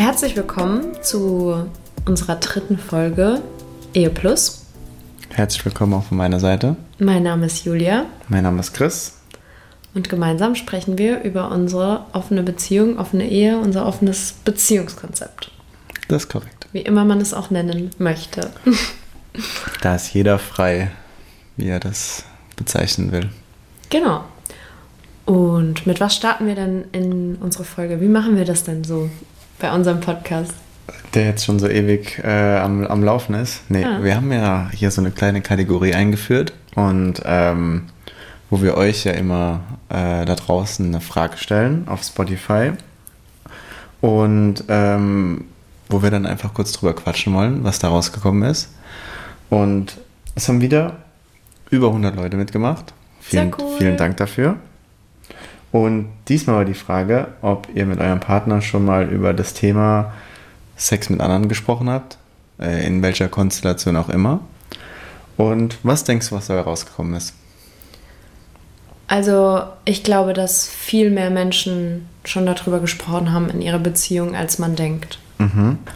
Herzlich willkommen zu unserer dritten Folge Ehe Plus. Herzlich willkommen auch von meiner Seite. Mein Name ist Julia Mein Name ist Chris. und gemeinsam sprechen wir über unsere offene Beziehung, offene Ehe, unser offenes Beziehungskonzept. Das ist korrekt. Wie immer man es auch nennen möchte. Da ist jeder frei, wie er das bezeichnen will. Genau. Und mit was starten wir denn in unsere Folge? Wie machen wir das denn so bei unserem Podcast? Der jetzt schon so ewig äh, am, am Laufen ist. Nee, Ja. wir haben ja hier so eine kleine Kategorie eingeführt und ähm, wo wir euch ja immer äh, da draußen eine Frage stellen auf Spotify und ähm, wo wir dann einfach kurz drüber quatschen wollen, was da rausgekommen ist. Und es haben wieder über 100 Leute mitgemacht. Vielen, cool. vielen Dank dafür. Und diesmal war die Frage, ob ihr mit eurem Partner schon mal über das Thema Sex mit anderen gesprochen habt, äh, in welcher Konstellation auch immer. Und was denkst du, was dabei rausgekommen ist? Also ich glaube, dass viel mehr Menschen schon darüber gesprochen haben in ihrer Beziehung, als man denkt.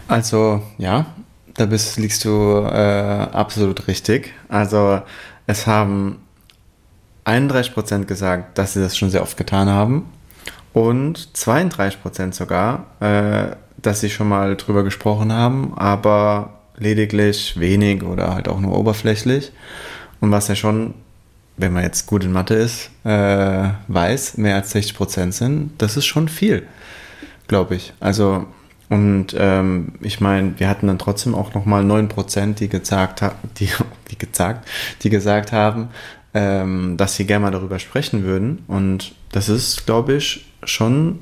Also, ja, da bist, liegst du äh, absolut richtig. Also, es haben 31% gesagt, dass sie das schon sehr oft getan haben. Und 32% sogar, äh, dass sie schon mal drüber gesprochen haben, aber lediglich wenig oder halt auch nur oberflächlich. Und was ja schon, wenn man jetzt gut in Mathe ist, äh, weiß, mehr als 60% sind, das ist schon viel glaube ich. Also, und ähm, ich meine, wir hatten dann trotzdem auch nochmal 9%, die gesagt, die, die, gesagt, die gesagt haben, ähm, dass sie gerne mal darüber sprechen würden. Und das ist, glaube ich, schon,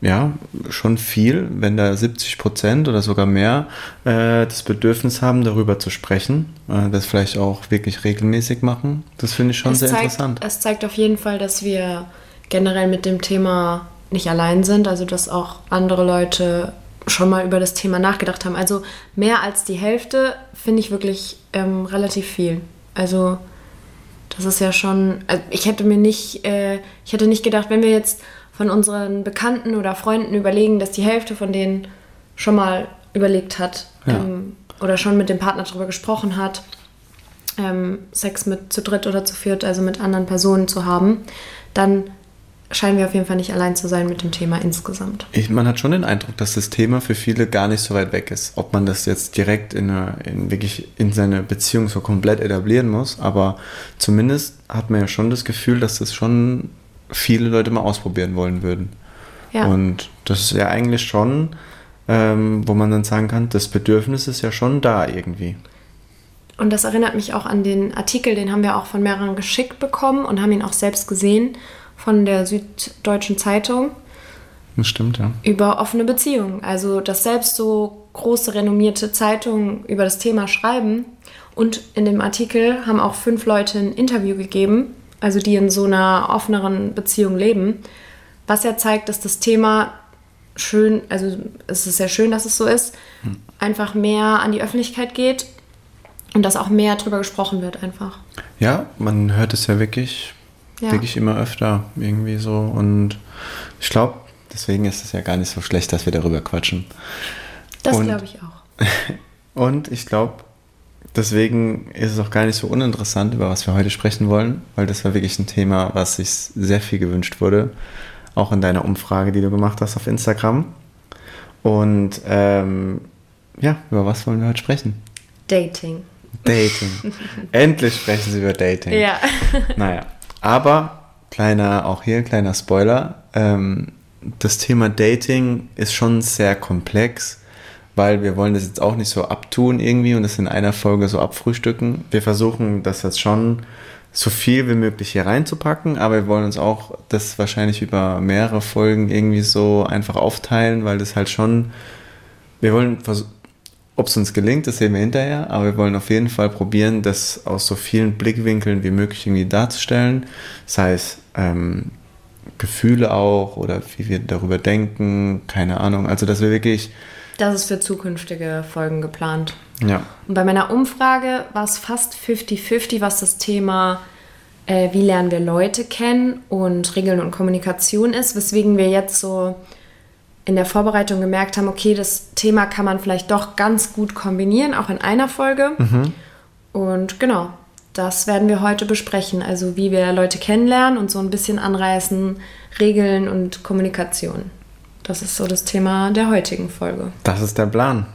ja, schon viel, wenn da 70% oder sogar mehr äh, das Bedürfnis haben, darüber zu sprechen, äh, das vielleicht auch wirklich regelmäßig machen. Das finde ich schon es sehr zeigt, interessant. Es zeigt auf jeden Fall, dass wir generell mit dem Thema nicht allein sind, also dass auch andere Leute schon mal über das Thema nachgedacht haben. Also mehr als die Hälfte finde ich wirklich ähm, relativ viel. Also das ist ja schon, also ich hätte mir nicht, äh, ich hätte nicht gedacht, wenn wir jetzt von unseren Bekannten oder Freunden überlegen, dass die Hälfte von denen schon mal überlegt hat Ja. ähm, oder schon mit dem Partner darüber gesprochen hat, ähm, Sex mit zu dritt oder zu viert, also mit anderen Personen zu haben, dann scheinen wir auf jeden Fall nicht allein zu sein mit dem Thema insgesamt. Ich, man hat schon den Eindruck, dass das Thema für viele gar nicht so weit weg ist. Ob man das jetzt direkt in, eine, in wirklich in seine Beziehung so komplett etablieren muss, aber zumindest hat man ja schon das Gefühl, dass das schon viele Leute mal ausprobieren wollen würden. Ja. Und das ist ja eigentlich schon, ähm, wo man dann sagen kann, das Bedürfnis ist ja schon da irgendwie. Und das erinnert mich auch an den Artikel, den haben wir auch von mehreren geschickt bekommen und haben ihn auch selbst gesehen von der Süddeutschen Zeitung Das stimmt, ja. über offene Beziehungen. Also, dass selbst so große renommierte Zeitungen über das Thema schreiben. Und in dem Artikel haben auch fünf Leute ein Interview gegeben, also die in so einer offeneren Beziehung leben, was ja zeigt, dass das Thema schön, also es ist sehr schön, dass es so ist, einfach mehr an die Öffentlichkeit geht und dass auch mehr drüber gesprochen wird einfach. Ja, man hört es ja wirklich, Ja. wirklich immer öfter irgendwie so. Und ich glaube, deswegen ist es ja gar nicht so schlecht, dass wir darüber quatschen. Das glaube ich auch. Und ich glaube, deswegen ist es auch gar nicht so uninteressant, über was wir heute sprechen wollen, weil das war wirklich ein Thema, was sich sehr viel gewünscht wurde. Auch in deiner Umfrage, die du gemacht hast auf Instagram. Und ähm, ja, über was wollen wir heute sprechen? Dating. Dating. Endlich sprechen sie über Dating. Ja. Naja, aber kleiner, auch hier kleiner Spoiler. Ähm, das Thema Dating ist schon sehr komplex, weil wir wollen das jetzt auch nicht so abtun irgendwie und das in einer Folge so abfrühstücken. Wir versuchen das jetzt schon so viel wie möglich hier reinzupacken, aber wir wollen uns auch das wahrscheinlich über mehrere Folgen irgendwie so einfach aufteilen, weil das halt schon, wir wollen, ob es uns gelingt, das sehen wir hinterher, aber wir wollen auf jeden Fall probieren, das aus so vielen Blickwinkeln wie möglich irgendwie darzustellen, sei es ähm, Gefühle auch oder wie wir darüber denken, keine Ahnung, also dass wir wirklich das ist für zukünftige Folgen geplant. Ja. Und bei meiner Umfrage war es fast 50-50, was das Thema, äh, wie lernen wir Leute kennen und Regeln und Kommunikation ist, weswegen wir jetzt so in der Vorbereitung gemerkt haben, okay, das Thema kann man vielleicht doch ganz gut kombinieren, auch in einer Folge. Mhm. Und genau, das werden wir heute besprechen. Also wie wir Leute kennenlernen und so ein bisschen anreißen, Regeln und Kommunikation. Das ist so das Thema der heutigen Folge. Das ist der Plan.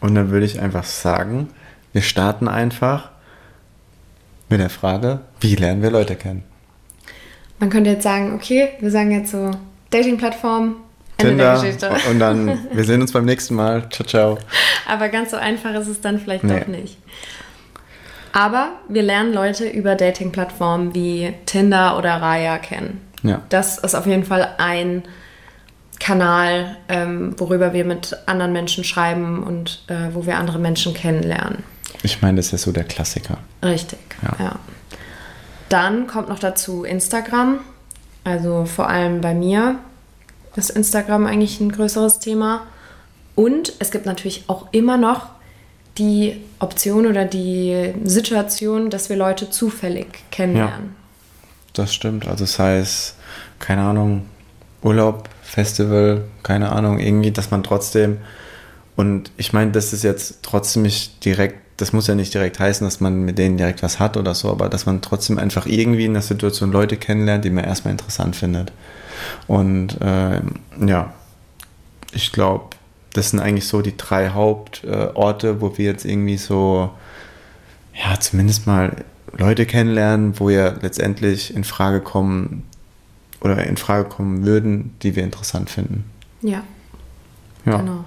Und dann würde ich einfach sagen, wir starten einfach mit der Frage, wie lernen wir Leute kennen? Man könnte jetzt sagen, okay, wir sagen jetzt so Dating-Plattform, Tinder. Und dann, wir sehen uns beim nächsten Mal. Ciao, ciao. Aber ganz so einfach ist es dann vielleicht nee. doch nicht. Aber wir lernen Leute über Dating-Plattformen wie Tinder oder Raya kennen. Ja. Das ist auf jeden Fall ein Kanal, ähm, worüber wir mit anderen Menschen schreiben und äh, wo wir andere Menschen kennenlernen. Ich meine, das ist ja so der Klassiker. Richtig, ja. ja. Dann kommt noch dazu Instagram. Also vor allem bei mir ist Instagram eigentlich ein größeres Thema. Und es gibt natürlich auch immer noch die Option oder die Situation, dass wir Leute zufällig kennenlernen. Ja, das stimmt. Also das heißt, keine Ahnung, Urlaub Festival, keine Ahnung, irgendwie, dass man trotzdem, und ich meine, das ist jetzt trotzdem nicht direkt, das muss ja nicht direkt heißen, dass man mit denen direkt was hat oder so, aber dass man trotzdem einfach irgendwie in der Situation Leute kennenlernt, die man erstmal interessant findet. Und äh, ja, ich glaube, das sind eigentlich so die drei Hauptorte, äh, wo wir jetzt irgendwie so, ja, zumindest mal Leute kennenlernen, wo wir letztendlich in Frage kommen, oder in Frage kommen würden, die wir interessant finden. Ja. Ja. Genau.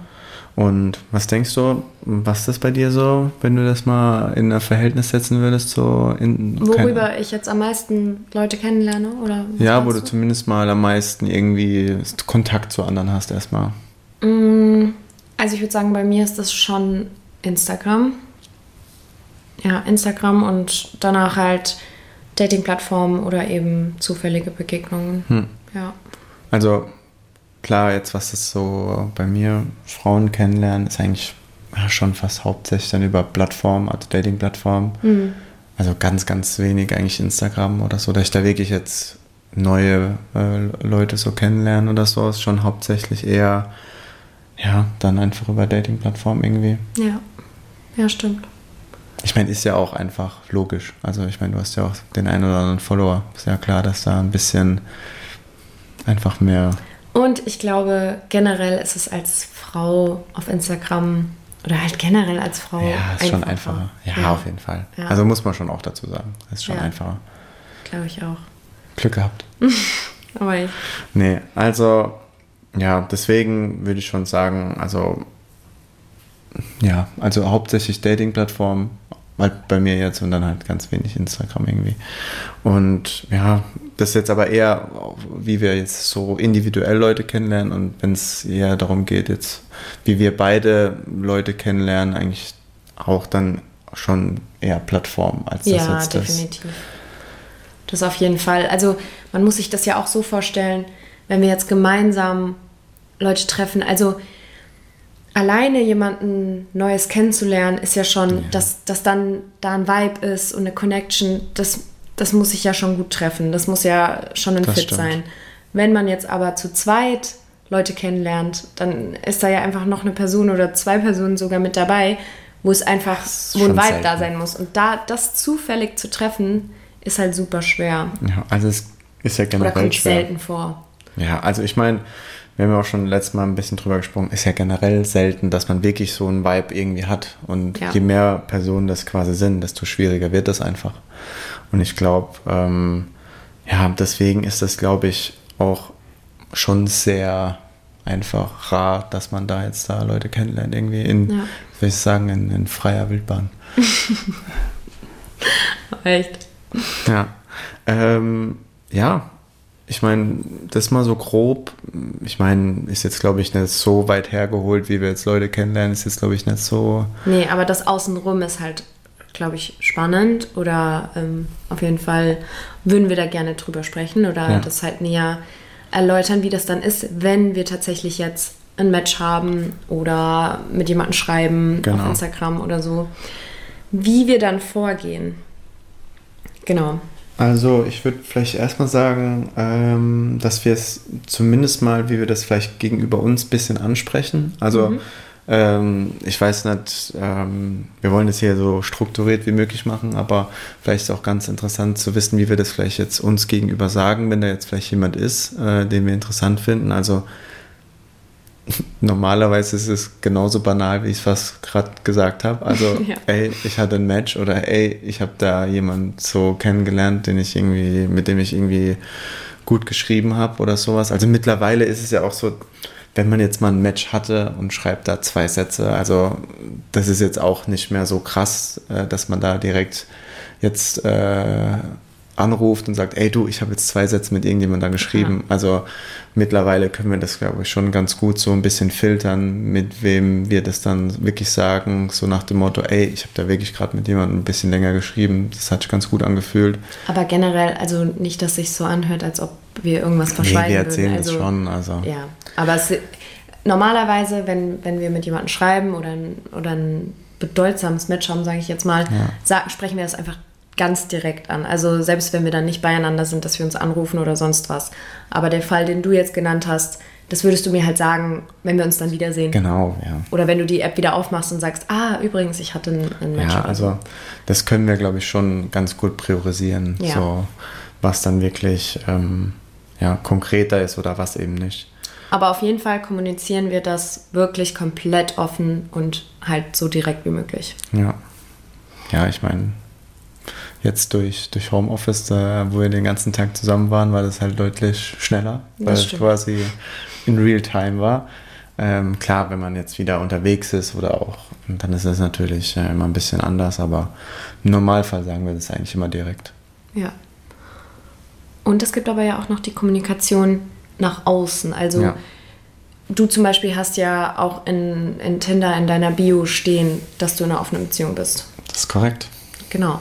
Und was denkst du, was ist bei dir so, wenn du das mal in ein Verhältnis setzen würdest? So in, Worüber ich jetzt am meisten Leute kennenlerne? Oder ja, wo du, du zumindest mal am meisten irgendwie Kontakt zu anderen hast erstmal. Mm, also ich würde sagen, bei mir ist das schon Instagram. Ja, Instagram und danach halt Dating-Plattformen oder eben zufällige Begegnungen. Hm. Ja. Also klar, jetzt was ist so bei mir, Frauen kennenlernen, ist eigentlich schon fast hauptsächlich dann über Plattformen, also Dating-Plattformen. Mhm. Also ganz, ganz wenig eigentlich Instagram oder so, dass ich da wirklich jetzt neue äh, Leute so kennenlernen oder so, ist schon hauptsächlich eher, ja, dann einfach über Dating-Plattformen irgendwie. Ja, ja, stimmt. Ich meine, ist ja auch einfach logisch. Also ich meine, du hast ja auch den einen oder anderen Follower. Ist ja klar, dass da ein bisschen einfach mehr. Und ich glaube, generell ist es als Frau auf Instagram oder halt generell als Frau. Ja, ist einfacher. schon einfacher. Ja, ja, auf jeden Fall. Ja. Also muss man schon auch dazu sagen. Ist schon ja. einfacher. Glaube ich auch. Glück gehabt. Aber ich. Nee, also ja, deswegen würde ich schon sagen, also ja, also hauptsächlich Dating-Plattformen, halt bei mir jetzt und dann halt ganz wenig Instagram irgendwie. Und ja, das ist jetzt aber eher, wie wir jetzt so individuell Leute kennenlernen und wenn es eher darum geht, jetzt, wie wir beide Leute kennenlernen, eigentlich auch dann schon eher Plattform als das ja, jetzt definitiv. Das. das auf jeden Fall. Also man muss sich das ja auch so vorstellen, wenn wir jetzt gemeinsam Leute treffen. Also alleine jemanden Neues kennenzulernen, ist ja schon, ja. Dass, dass dann da ein Vibe ist und eine Connection, das, das muss sich ja schon gut treffen. Das muss ja schon ein das Fit stimmt. sein. Wenn man jetzt aber zu zweit Leute kennenlernt, dann ist da ja einfach noch eine Person oder zwei Personen sogar mit dabei, wo es einfach, wo ein Vibe selten. da sein muss. Und da das zufällig zu treffen, ist halt super schwer. Ja, also es ist ja generell oder kommt schwer. selten vor. Ja, also ich meine, wir haben ja auch schon letztes Mal ein bisschen drüber gesprochen, ist ja generell selten, dass man wirklich so einen Vibe irgendwie hat. Und ja. je mehr Personen das quasi sind, desto schwieriger wird das einfach. Und ich glaube, ähm, ja, deswegen ist das, glaube ich, auch schon sehr einfacher, dass man da jetzt da Leute kennenlernt, irgendwie in, ja. will ich sagen, in, in freier Wildbahn. Echt? Ja. Ähm, ja, ich meine, das mal so grob, ich meine, ist jetzt, glaube ich, nicht so weit hergeholt, wie wir jetzt Leute kennenlernen, ist jetzt, glaube ich, nicht so. Nee, aber das Außenrum ist halt, glaube ich, spannend oder ähm, auf jeden Fall würden wir da gerne drüber sprechen oder ja. das halt näher erläutern, wie das dann ist, wenn wir tatsächlich jetzt ein Match haben oder mit jemandem schreiben genau. auf Instagram oder so. Wie wir dann vorgehen. Genau. Also ich würde vielleicht erstmal sagen, ähm, dass wir es zumindest mal, wie wir das vielleicht gegenüber uns ein bisschen ansprechen. Also mhm. ähm, ich weiß nicht, ähm, wir wollen das hier so strukturiert wie möglich machen, aber vielleicht ist es auch ganz interessant zu wissen, wie wir das vielleicht jetzt uns gegenüber sagen, wenn da jetzt vielleicht jemand ist, äh, den wir interessant finden. Also normalerweise ist es genauso banal, wie ich es fast gerade gesagt habe. Also, ja. ey, ich hatte ein Match oder ey, ich habe da jemanden so kennengelernt, den ich irgendwie, mit dem ich irgendwie gut geschrieben habe oder sowas. Also mittlerweile ist es ja auch so, wenn man jetzt mal ein Match hatte und schreibt da zwei Sätze, also das ist jetzt auch nicht mehr so krass, äh, dass man da direkt jetzt äh, anruft und sagt, ey du, ich habe jetzt zwei Sätze mit irgendjemandem geschrieben. Ja. Also mittlerweile können wir das, glaube ich, schon ganz gut so ein bisschen filtern, mit wem wir das dann wirklich sagen, so nach dem Motto, ey, ich habe da wirklich gerade mit jemandem ein bisschen länger geschrieben. Das hat sich ganz gut angefühlt. Aber generell, also nicht, dass sich so anhört, als ob wir irgendwas verschweigen nee, wir erzählen würden. Also, das schon, also. Ja, aber es, normalerweise, wenn, wenn wir mit jemandem schreiben oder ein, oder ein bedeutsames Match haben, sage ich jetzt mal, ja. sagen, sprechen wir das einfach ganz direkt an. Also selbst wenn wir dann nicht beieinander sind, dass wir uns anrufen oder sonst was. Aber der Fall, den du jetzt genannt hast, das würdest du mir halt sagen, wenn wir uns dann wiedersehen. Genau, ja. Oder wenn du die App wieder aufmachst und sagst, ah, übrigens, ich hatte einen, einen Match. Ja, also das können wir, glaube ich, schon ganz gut priorisieren. Ja. So, was dann wirklich ähm, ja, konkreter ist oder was eben nicht. Aber auf jeden Fall kommunizieren wir das wirklich komplett offen und halt so direkt wie möglich. Ja. Ja, ich meine, Jetzt durch, durch Homeoffice, da, wo wir den ganzen Tag zusammen waren, war das halt deutlich schneller, weil es quasi in Real-Time war. Ähm, klar, wenn man jetzt wieder unterwegs ist oder auch, dann ist es natürlich äh, immer ein bisschen anders, aber im Normalfall sagen wir das eigentlich immer direkt. Ja. Und es gibt aber ja auch noch die Kommunikation nach außen. Also ja. du zum Beispiel hast ja auch in, in Tinder in deiner Bio stehen, dass du in einer offenen Beziehung bist. Das ist korrekt. Genau.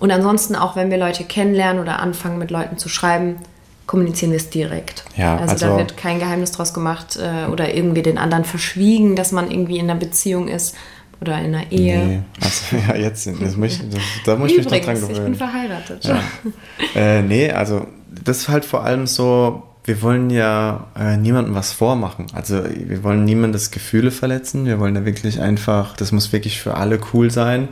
Und ansonsten, auch wenn wir Leute kennenlernen oder anfangen mit Leuten zu schreiben, kommunizieren wir es direkt. Ja, also, also, da wird kein Geheimnis draus gemacht äh, oder irgendwie den anderen verschwiegen, dass man irgendwie in einer Beziehung ist oder in einer Ehe. Nee, also ja, jetzt, das muss das, da muss ich mich noch dran gewöhnen. ich bin verheiratet. Ja. äh, nee, also das ist halt vor allem so, wir wollen ja äh, niemandem was vormachen. Also wir wollen niemandes Gefühle verletzen. Wir wollen ja wirklich einfach, das muss wirklich für alle cool sein.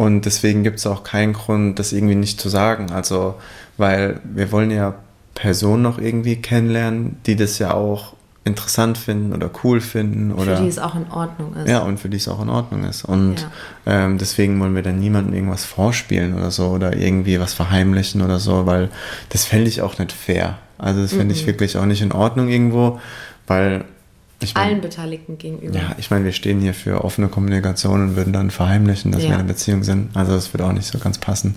Und deswegen gibt es auch keinen Grund, das irgendwie nicht zu sagen. Also, weil wir wollen ja Personen noch irgendwie kennenlernen, die das ja auch interessant finden oder cool finden. Oder, für die es auch in Ordnung ist. Ja, und für die es auch in Ordnung ist. Und ja. ähm, deswegen wollen wir dann niemandem irgendwas vorspielen oder so oder irgendwie was verheimlichen oder so, weil das fände ich auch nicht fair. Also das fände mhm. ich wirklich auch nicht in Ordnung irgendwo, weil ich mein, allen Beteiligten gegenüber. Ja, ich meine, wir stehen hier für offene Kommunikation und würden dann verheimlichen, dass ja. wir in einer Beziehung sind. Also das wird auch nicht so ganz passen.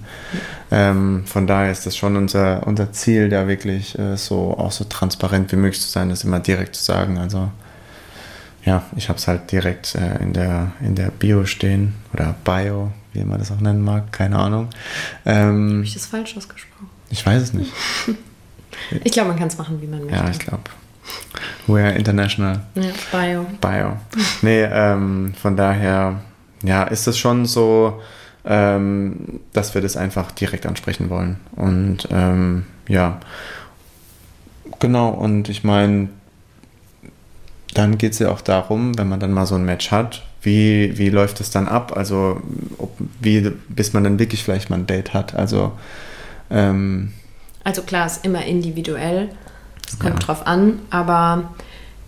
Ja. Ähm, von daher ist das schon unser, unser Ziel, da wirklich äh, so auch so transparent wie möglich zu sein, das immer direkt zu sagen. Also ja, ich habe es halt direkt äh, in, der, in der Bio stehen oder Bio, wie man das auch nennen mag, keine Ahnung. Ähm, habe ich das falsch ausgesprochen? Ich weiß es nicht. ich glaube, man kann es machen, wie man möchte. Ja, ich glaube. We're international. Ja, Bio. Bio. Nee, ähm, von daher, ja, ist es schon so, ähm, dass wir das einfach direkt ansprechen wollen. Und ähm, ja, genau, und ich meine, dann geht es ja auch darum, wenn man dann mal so ein Match hat, wie, wie läuft es dann ab? Also, ob, wie, bis man dann wirklich vielleicht mal ein Date hat. Also, ähm, also klar, ist immer individuell. Es kommt ja. drauf an, aber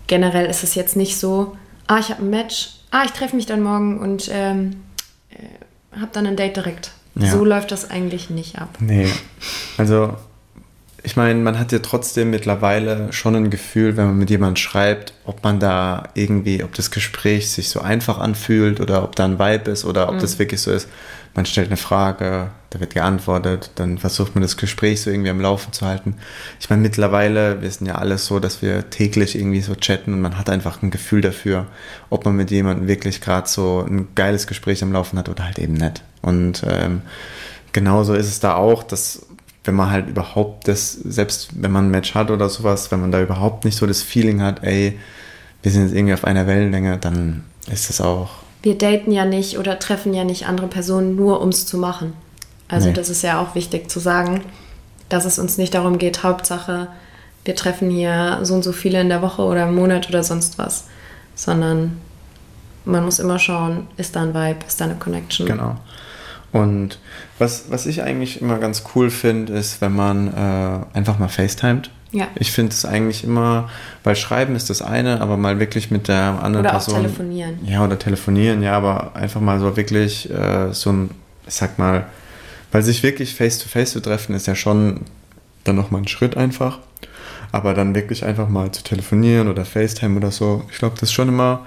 generell ist es jetzt nicht so, ah, ich habe ein Match, ah, ich treffe mich dann morgen und ähm, äh, habe dann ein Date direkt. Ja. So läuft das eigentlich nicht ab. Nee, also ich meine, man hat ja trotzdem mittlerweile schon ein Gefühl, wenn man mit jemandem schreibt, ob man da irgendwie, ob das Gespräch sich so einfach anfühlt oder ob da ein Vibe ist oder ob mhm. das wirklich so ist. Man stellt eine Frage, da wird geantwortet, dann versucht man das Gespräch so irgendwie am Laufen zu halten. Ich meine, mittlerweile, wir sind ja alles so, dass wir täglich irgendwie so chatten und man hat einfach ein Gefühl dafür, ob man mit jemandem wirklich gerade so ein geiles Gespräch am Laufen hat oder halt eben nicht. Und ähm, genauso ist es da auch, dass wenn man halt überhaupt das, selbst wenn man ein Match hat oder sowas, wenn man da überhaupt nicht so das Feeling hat, ey, wir sind jetzt irgendwie auf einer Wellenlänge, dann ist es auch. Wir daten ja nicht oder treffen ja nicht andere Personen nur, um es zu machen. Also nee. das ist ja auch wichtig zu sagen, dass es uns nicht darum geht, Hauptsache, wir treffen hier so und so viele in der Woche oder im Monat oder sonst was, sondern man muss immer schauen, ist da ein Vibe, ist da eine Connection. Genau. Und was, was ich eigentlich immer ganz cool finde, ist, wenn man äh, einfach mal FaceTimet. Ja. Ich finde es eigentlich immer, weil Schreiben ist das eine, aber mal wirklich mit der anderen oder Person. Oder telefonieren. Ja, oder telefonieren, ja, aber einfach mal so wirklich äh, so ein, ich sag mal, weil sich wirklich face-to-face -face zu treffen, ist ja schon dann nochmal ein Schritt einfach. Aber dann wirklich einfach mal zu telefonieren oder FaceTime oder so, ich glaube, das ist schon immer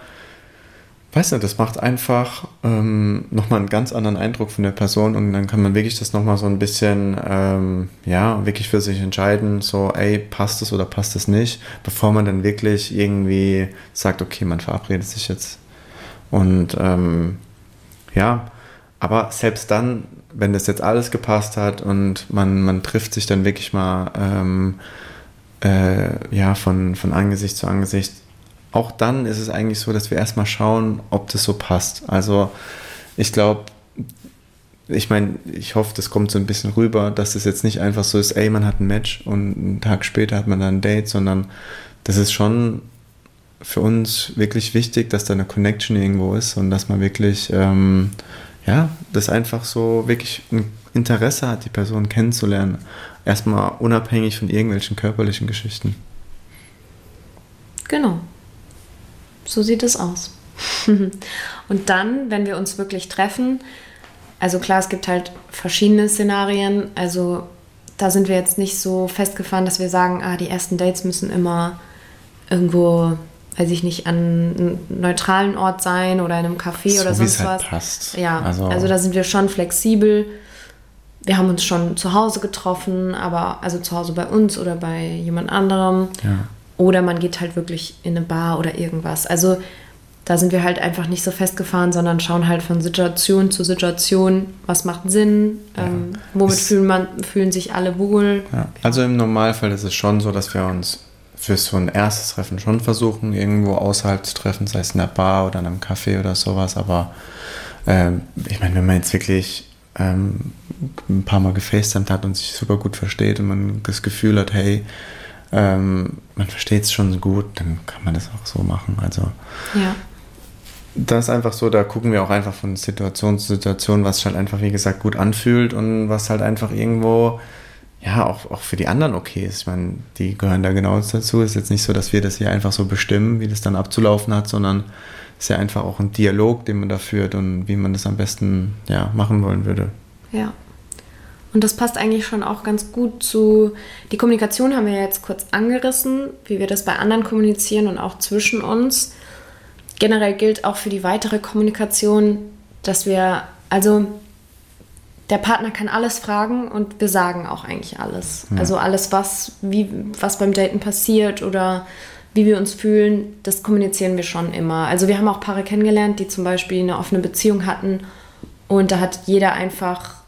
weiß nicht, das macht einfach ähm, nochmal einen ganz anderen Eindruck von der Person und dann kann man wirklich das nochmal so ein bisschen, ähm, ja, wirklich für sich entscheiden, so, ey, passt es oder passt es nicht, bevor man dann wirklich irgendwie sagt, okay, man verabredet sich jetzt. Und ähm, ja, aber selbst dann, wenn das jetzt alles gepasst hat und man, man trifft sich dann wirklich mal ähm, äh, ja, von, von Angesicht zu Angesicht, auch dann ist es eigentlich so, dass wir erstmal schauen, ob das so passt. Also ich glaube, ich meine, ich hoffe, das kommt so ein bisschen rüber, dass das jetzt nicht einfach so ist, ey, man hat ein Match und einen Tag später hat man dann ein Date, sondern das ist schon für uns wirklich wichtig, dass da eine Connection irgendwo ist und dass man wirklich, ähm, ja, das einfach so wirklich ein Interesse hat, die Person kennenzulernen. Erstmal unabhängig von irgendwelchen körperlichen Geschichten. Genau. So sieht es aus. und dann, wenn wir uns wirklich treffen, also klar, es gibt halt verschiedene Szenarien. Also da sind wir jetzt nicht so festgefahren, dass wir sagen, ah, die ersten Dates müssen immer irgendwo, weiß ich nicht, an einem neutralen Ort sein oder in einem Café so, oder sonst halt was. Passt. Ja, also, also da sind wir schon flexibel. Wir haben uns schon zu Hause getroffen, aber also zu Hause bei uns oder bei jemand anderem. Ja. Oder man geht halt wirklich in eine Bar oder irgendwas. Also da sind wir halt einfach nicht so festgefahren, sondern schauen halt von Situation zu Situation, was macht Sinn, ja. ähm, womit fühlen, man, fühlen sich alle wohl. Ja. Also im Normalfall ist es schon so, dass wir uns für so ein erstes Treffen schon versuchen, irgendwo außerhalb zu treffen, sei es in einer Bar oder in einem Café oder sowas. Aber ähm, ich meine, wenn man jetzt wirklich ähm, ein paar Mal gefacetimed hat und sich super gut versteht und man das Gefühl hat, hey, ähm, man versteht es schon gut, dann kann man das auch so machen. Also ja. das ist einfach so, da gucken wir auch einfach von Situation zu Situation, was halt einfach, wie gesagt, gut anfühlt und was halt einfach irgendwo ja auch, auch für die anderen okay ist. Ich meine, die gehören da genau dazu. Es ist jetzt nicht so, dass wir das hier einfach so bestimmen, wie das dann abzulaufen hat, sondern es ist ja einfach auch ein Dialog, den man da führt und wie man das am besten ja, machen wollen würde. Ja. Und das passt eigentlich schon auch ganz gut zu. Die Kommunikation haben wir ja jetzt kurz angerissen, wie wir das bei anderen kommunizieren und auch zwischen uns. Generell gilt auch für die weitere Kommunikation, dass wir, also der Partner kann alles fragen und wir sagen auch eigentlich alles. Ja. Also alles, was, wie, was beim Daten passiert oder wie wir uns fühlen, das kommunizieren wir schon immer. Also wir haben auch Paare kennengelernt, die zum Beispiel eine offene Beziehung hatten und da hat jeder einfach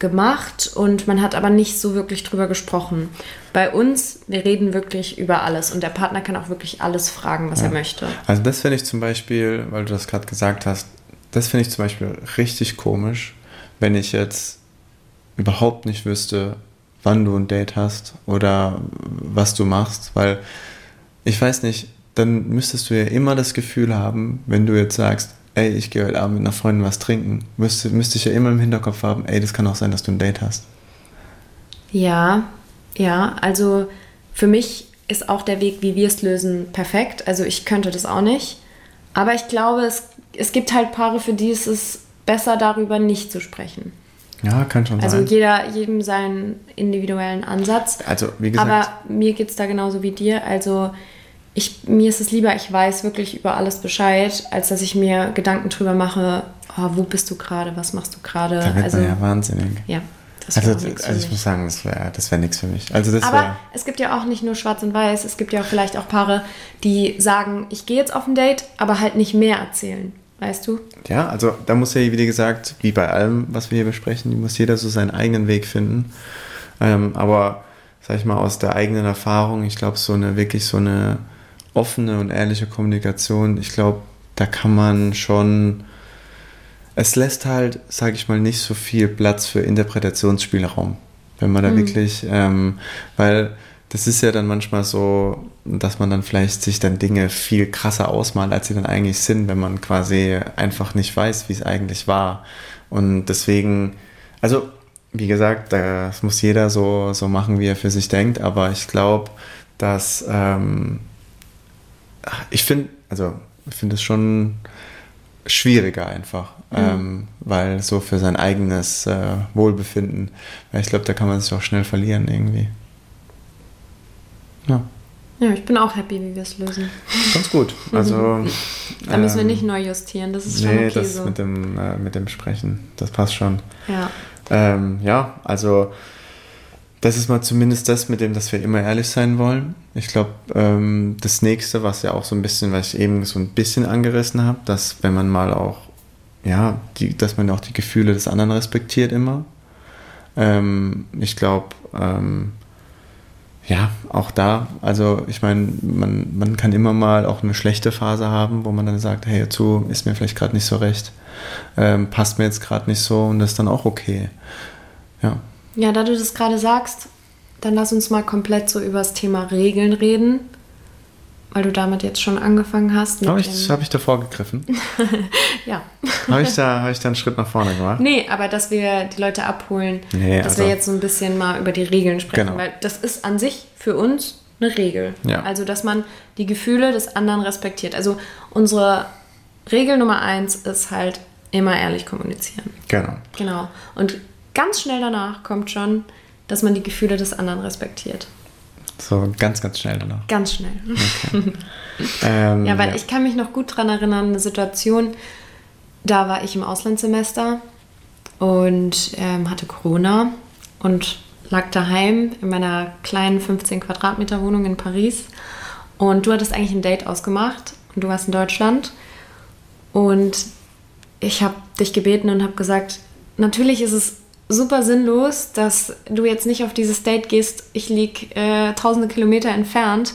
gemacht und man hat aber nicht so wirklich drüber gesprochen. Bei uns, wir reden wirklich über alles und der Partner kann auch wirklich alles fragen, was ja. er möchte. Also das finde ich zum Beispiel, weil du das gerade gesagt hast, das finde ich zum Beispiel richtig komisch, wenn ich jetzt überhaupt nicht wüsste, wann du ein Date hast oder was du machst, weil ich weiß nicht, dann müsstest du ja immer das Gefühl haben, wenn du jetzt sagst, ey, ich gehe heute Abend mit einer Freundin was trinken, müsste, müsste ich ja immer im Hinterkopf haben, ey, das kann auch sein, dass du ein Date hast. Ja, ja, also für mich ist auch der Weg, wie wir es lösen, perfekt. Also ich könnte das auch nicht. Aber ich glaube, es, es gibt halt Paare, für die ist es besser, darüber nicht zu sprechen. Ja, kann schon Also sein. jeder, jedem seinen individuellen Ansatz. Also, wie gesagt, Aber mir geht es da genauso wie dir. Also ich, mir ist es lieber, ich weiß wirklich über alles Bescheid, als dass ich mir Gedanken drüber mache, oh, wo bist du gerade, was machst du gerade. da wird Also man ja wahnsinnig. ja, das Also, also ich mich. muss sagen, das wäre das wär nichts für mich. Also das Aber es gibt ja auch nicht nur schwarz und weiß, es gibt ja auch vielleicht auch Paare, die sagen, ich gehe jetzt auf ein Date, aber halt nicht mehr erzählen. Weißt du? Ja, also da muss ja, wie gesagt, wie bei allem, was wir hier besprechen, muss jeder so seinen eigenen Weg finden. Ähm, aber, sag ich mal, aus der eigenen Erfahrung, ich glaube, so eine wirklich so eine offene und ehrliche Kommunikation, ich glaube, da kann man schon. Es lässt halt, sag ich mal, nicht so viel Platz für Interpretationsspielraum. Wenn man da wirklich, ähm, weil das ist ja dann manchmal so, dass man dann vielleicht sich dann Dinge viel krasser ausmalt, als sie dann eigentlich sind, wenn man quasi einfach nicht weiß, wie es eigentlich war. Und deswegen, also wie gesagt, das muss jeder so, so machen, wie er für sich denkt, aber ich glaube, dass ähm, ich finde, also ich finde es schon schwieriger einfach, ähm, weil so für sein eigenes äh, Wohlbefinden, weil ich glaube, da kann man sich auch schnell verlieren irgendwie. Ja, Ja, ich bin auch happy, wie wir es lösen. ganz gut. Also Da müssen wir ähm, nicht neu justieren, das ist schon Nee, okay das so. mit dem äh, mit dem Sprechen, das passt schon. Ja. Ähm, ja, also das ist mal zumindest das, mit dem, dass wir immer ehrlich sein wollen. Ich glaube, ähm, das nächste, was ja auch so ein bisschen, was ich eben so ein bisschen angerissen habe, dass wenn man mal auch, ja, die, dass man auch die Gefühle des anderen respektiert immer. Ähm, ich glaube, ähm, ja, auch da, also ich meine, man, man kann immer mal auch eine schlechte Phase haben, wo man dann sagt, hey, zu ist mir vielleicht gerade nicht so recht, ähm, passt mir jetzt gerade nicht so und das ist dann auch okay. Ja. Ja, da du das gerade sagst, dann lass uns mal komplett so über das Thema Regeln reden, weil du damit jetzt schon angefangen hast. Habe ich, hab ich davor gegriffen? ja. Habe ich, da, hab ich da einen Schritt nach vorne gemacht? Nee, aber dass wir die Leute abholen, Nee, dass also- wir jetzt so ein bisschen mal über die Regeln sprechen, Genau. weil das ist an sich für uns eine Regel. Ja. Also, dass man die Gefühle des anderen respektiert. Also, unsere Regel Nummer eins ist halt immer ehrlich kommunizieren. Genau. Genau. Und ganz schnell danach kommt schon, dass man die Gefühle des anderen respektiert. So ganz, ganz schnell danach. Ganz schnell. Ähm, Ja, weil ich kann mich noch gut daran erinnern, eine Situation, da war ich im Auslandssemester und ähm, hatte Corona und lag daheim in meiner kleinen 15 Quadratmeter Wohnung in Paris. Und du hattest eigentlich ein Date ausgemacht und du warst in Deutschland. Und ich habe dich gebeten und habe gesagt, natürlich ist es super sinnlos, dass du jetzt nicht auf dieses Date gehst. Ich lieg äh, tausende Kilometer entfernt,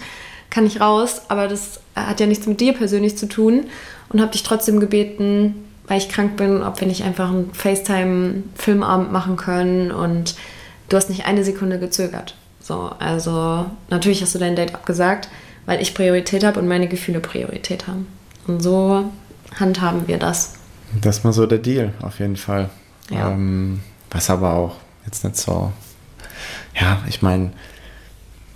kann nicht raus, aber das hat ja nichts mit dir persönlich zu tun. Und habe dich trotzdem gebeten, weil ich krank bin, ob wir nicht einfach einen FaceTime-Filmabend machen können. Und du hast nicht eine Sekunde gezögert. So, also natürlich hast du dein Date abgesagt, weil ich Priorität habe und meine Gefühle Priorität haben. Und so handhaben wir das. Das mal so der Deal, auf jeden Fall. Ja. Ähm, was aber auch jetzt nicht so. Ja, ich meine,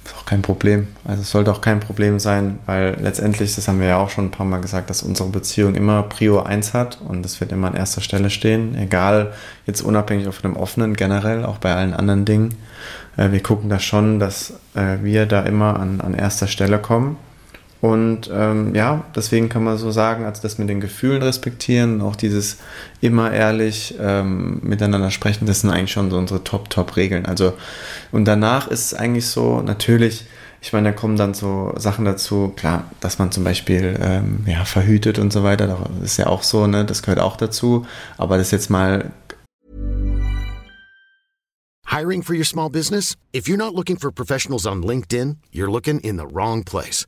ist auch kein Problem. Also es sollte auch kein Problem sein, weil letztendlich, das haben wir ja auch schon ein paar Mal gesagt, dass unsere Beziehung immer Prio 1 hat und das wird immer an erster Stelle stehen, egal, jetzt unabhängig von dem offenen, generell, auch bei allen anderen Dingen. Äh, wir gucken da schon, dass äh, wir da immer an, an erster Stelle kommen. Und ähm, ja, deswegen kann man so sagen, also das mit den Gefühlen respektieren, auch dieses immer ehrlich ähm, miteinander sprechen, das sind eigentlich schon so unsere Top-Top-Regeln. Also und danach ist es eigentlich so, natürlich, ich meine, da kommen dann so Sachen dazu, klar, dass man zum Beispiel ähm, ja, verhütet und so weiter, das ist ja auch so, ne, das gehört auch dazu. Aber das jetzt mal Hiring for your small business? If you're not looking for professionals on LinkedIn, you're looking in the wrong place.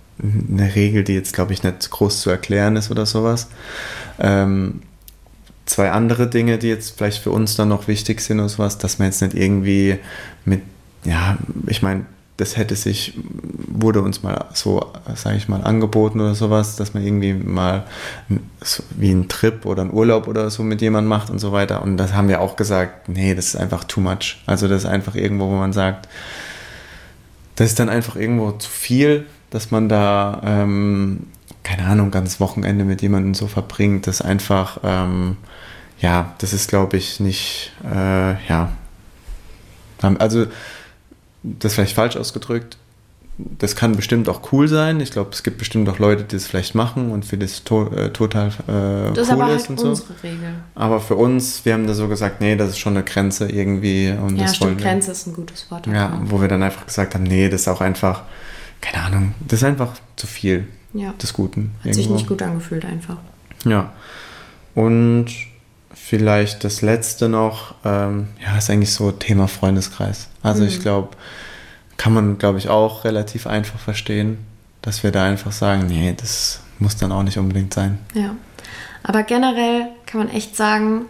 eine Regel, die jetzt, glaube ich, nicht groß zu erklären ist oder sowas. Ähm, zwei andere Dinge, die jetzt vielleicht für uns dann noch wichtig sind oder sowas, dass man jetzt nicht irgendwie mit, ja, ich meine, das hätte sich, wurde uns mal so, sage ich mal, angeboten oder sowas, dass man irgendwie mal so wie einen Trip oder einen Urlaub oder so mit jemandem macht und so weiter. Und das haben wir auch gesagt, nee, das ist einfach too much. Also das ist einfach irgendwo, wo man sagt, das ist dann einfach irgendwo zu viel, dass man da, ähm, keine Ahnung, ganz Wochenende mit jemandem so verbringt. Das einfach, ähm, ja, das ist, glaube ich, nicht, äh, ja. Also das ist vielleicht falsch ausgedrückt. Das kann bestimmt auch cool sein. Ich glaube, es gibt bestimmt auch Leute, die das vielleicht machen und für das to äh, total äh, das cool ist, aber ist halt und so. Unsere Regel. Aber für uns, wir haben da so gesagt, nee, das ist schon eine Grenze irgendwie. Und ja, das stimmt, Grenze ist ein gutes Wort. Ja, wo wir dann einfach gesagt haben, nee, das ist auch einfach, keine Ahnung, das ist einfach zu viel ja. des Guten. Hat irgendwo. sich nicht gut angefühlt einfach. Ja. Und vielleicht das letzte noch, ähm, ja, ist eigentlich so Thema Freundeskreis. Also mhm. ich glaube, kann man, glaube ich, auch relativ einfach verstehen, dass wir da einfach sagen, nee, das muss dann auch nicht unbedingt sein. Ja. Aber generell kann man echt sagen,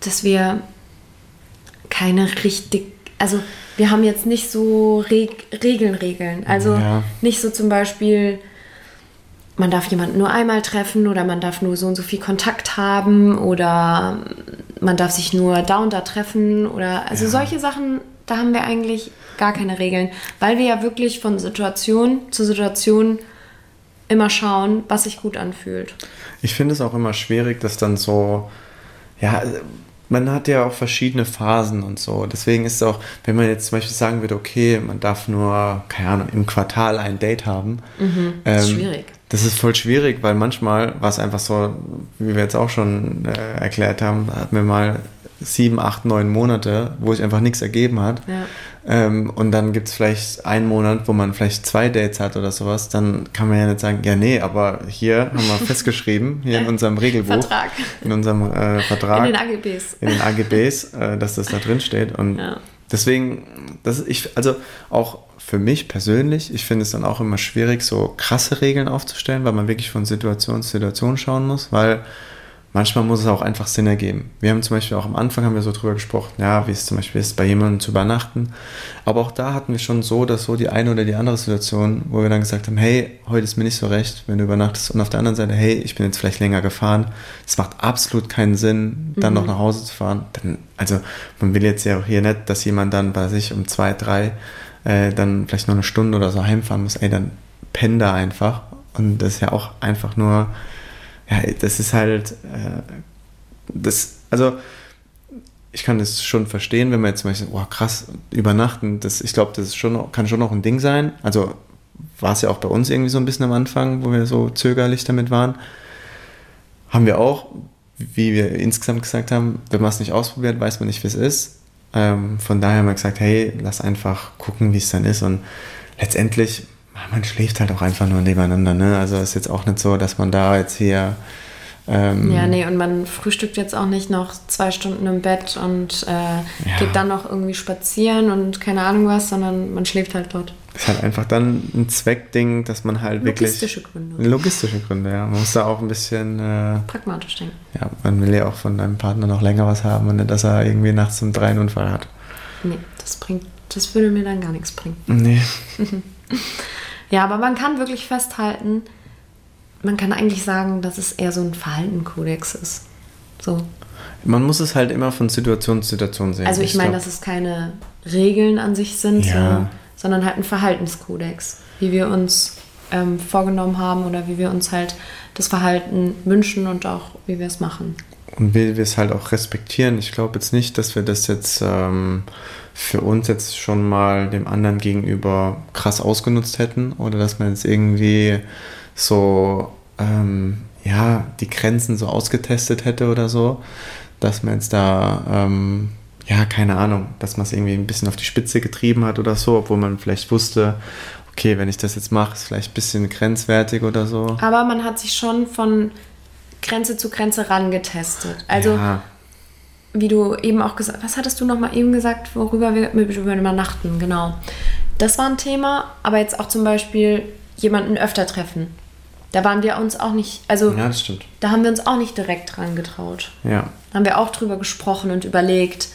dass wir keine richtig, also wir haben jetzt nicht so Reg Regeln, Regeln. Also ja. nicht so zum Beispiel, man darf jemanden nur einmal treffen oder man darf nur so und so viel Kontakt haben oder man darf sich nur da und da treffen oder also ja. solche Sachen, da haben wir eigentlich gar keine Regeln, weil wir ja wirklich von Situation zu Situation immer schauen, was sich gut anfühlt. Ich finde es auch immer schwierig, dass dann so, ja, man hat ja auch verschiedene Phasen und so. Deswegen ist es auch, wenn man jetzt zum Beispiel sagen würde, okay, man darf nur, keine Ahnung, im Quartal ein Date haben. Mhm, das ist ähm, schwierig. Das ist voll schwierig, weil manchmal war es einfach so, wie wir jetzt auch schon äh, erklärt haben, hatten wir mal sieben, acht, neun Monate, wo sich einfach nichts ergeben hat. Ja. Ähm, und dann gibt es vielleicht einen Monat, wo man vielleicht zwei Dates hat oder sowas, dann kann man ja nicht sagen, ja nee, aber hier haben wir festgeschrieben, hier in unserem Regelbuch, Vertrag. in unserem äh, Vertrag, in den AGBs, in den AGBs äh, dass das da drin steht. Und ja. deswegen, das ich, also auch für mich persönlich, ich finde es dann auch immer schwierig, so krasse Regeln aufzustellen, weil man wirklich von Situation zu Situation schauen muss, weil manchmal muss es auch einfach Sinn ergeben. Wir haben zum Beispiel auch am Anfang haben wir so drüber gesprochen, ja, wie es zum Beispiel ist, bei jemandem zu übernachten. Aber auch da hatten wir schon so, dass so die eine oder die andere Situation, wo wir dann gesagt haben, hey, heute ist mir nicht so recht, wenn du übernachtest. Und auf der anderen Seite, hey, ich bin jetzt vielleicht länger gefahren. Es macht absolut keinen Sinn, dann mhm. noch nach Hause zu fahren. Dann, also man will jetzt ja auch hier nicht, dass jemand dann bei sich um zwei, drei äh, dann vielleicht noch eine Stunde oder so heimfahren muss. Ey, dann penn da einfach. Und das ist ja auch einfach nur ja, das ist halt, äh, das, also ich kann das schon verstehen, wenn man jetzt zum Beispiel, oh krass, übernachten, das, ich glaube, das ist schon, kann schon noch ein Ding sein. Also war es ja auch bei uns irgendwie so ein bisschen am Anfang, wo wir so zögerlich damit waren. Haben wir auch, wie wir insgesamt gesagt haben, wenn man es nicht ausprobiert, weiß man nicht, wie es ist. Ähm, von daher haben wir gesagt, hey, lass einfach gucken, wie es dann ist. Und letztendlich man schläft halt auch einfach nur nebeneinander. Ne? Also ist jetzt auch nicht so, dass man da jetzt hier. Ähm ja, nee, und man frühstückt jetzt auch nicht noch zwei Stunden im Bett und äh, ja. geht dann noch irgendwie spazieren und keine Ahnung was, sondern man schläft halt dort. Ist halt einfach dann ein Zweckding, dass man halt logistische wirklich. Logistische Gründe. Logistische Gründe, ja. Man muss da auch ein bisschen. Äh, Pragmatisch denken. Ja, man will ja auch von deinem Partner noch länger was haben und nicht, dass er irgendwie nachts um drei einen Unfall hat. Nee, das bringt. Das würde mir dann gar nichts bringen. Nee. Ja, aber man kann wirklich festhalten, man kann eigentlich sagen, dass es eher so ein Verhaltenkodex ist. So. Man muss es halt immer von Situation zu Situation sehen. Also ich, ich meine, dass es keine Regeln an sich sind, ja. so, sondern halt ein Verhaltenskodex, wie wir uns ähm, vorgenommen haben oder wie wir uns halt das Verhalten wünschen und auch wie wir es machen. Und wie wir es halt auch respektieren. Ich glaube jetzt nicht, dass wir das jetzt ähm, für uns jetzt schon mal dem anderen gegenüber krass ausgenutzt hätten oder dass man jetzt irgendwie so, ähm, ja, die Grenzen so ausgetestet hätte oder so, dass man jetzt da, ähm, ja, keine Ahnung, dass man es irgendwie ein bisschen auf die Spitze getrieben hat oder so, obwohl man vielleicht wusste, okay, wenn ich das jetzt mache, ist vielleicht ein bisschen grenzwertig oder so. Aber man hat sich schon von Grenze zu Grenze rangetestet. Also ja wie du eben auch gesagt was hattest du noch mal eben gesagt, worüber wir über übernachten, genau. Das war ein Thema, aber jetzt auch zum Beispiel jemanden öfter treffen. Da waren wir uns auch nicht, also Ja, das stimmt. da haben wir uns auch nicht direkt dran getraut. Ja. Da haben wir auch drüber gesprochen und überlegt,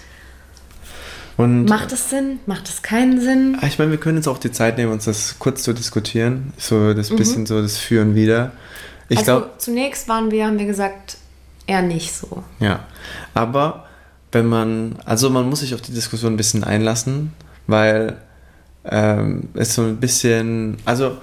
Und macht es Sinn, macht es keinen Sinn? Ah, Ich meine, wir können jetzt auch die Zeit nehmen, uns das kurz zu diskutieren. So das bisschen so das Führen wieder. Ich Mhm. also glaube, zunächst waren wir, haben wir gesagt, eher nicht so. ja. Aber wenn man, also man muss sich auf die Diskussion ein bisschen einlassen, weil ähm, es so ein bisschen, also